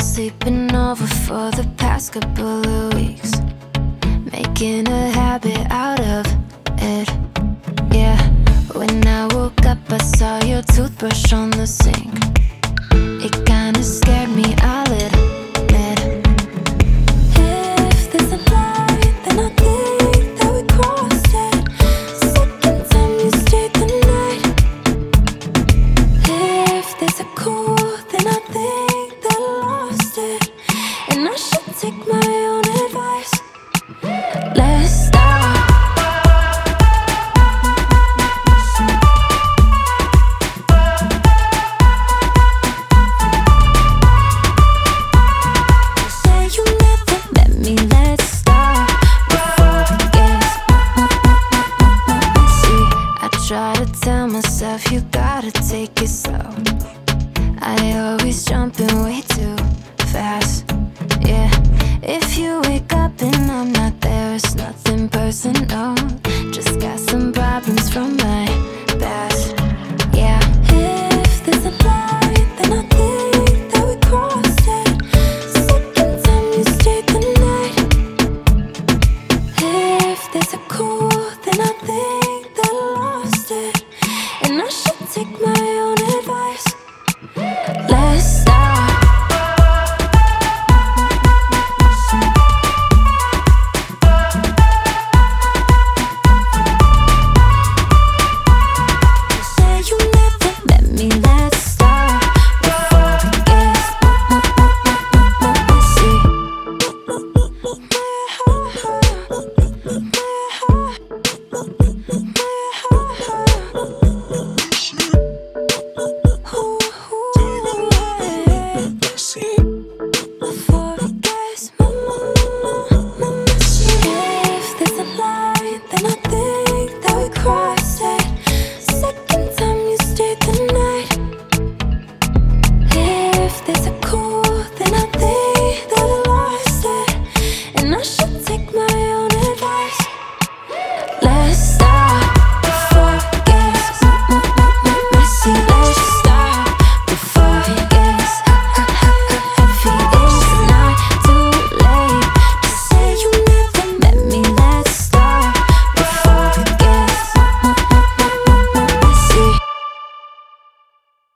sleeping over for the past couple of weeks. Making a habit out of it. Yeah, when I woke up, I saw your toothbrush on the sink. Take my own advice. Let's stop. Say you never let me, let's stop before it gets messy. I try to tell myself you gotta take it slow. I always jump in way too fast. If you wake up and I'm not there, it's nothing personal. Just got some problems from Thanks.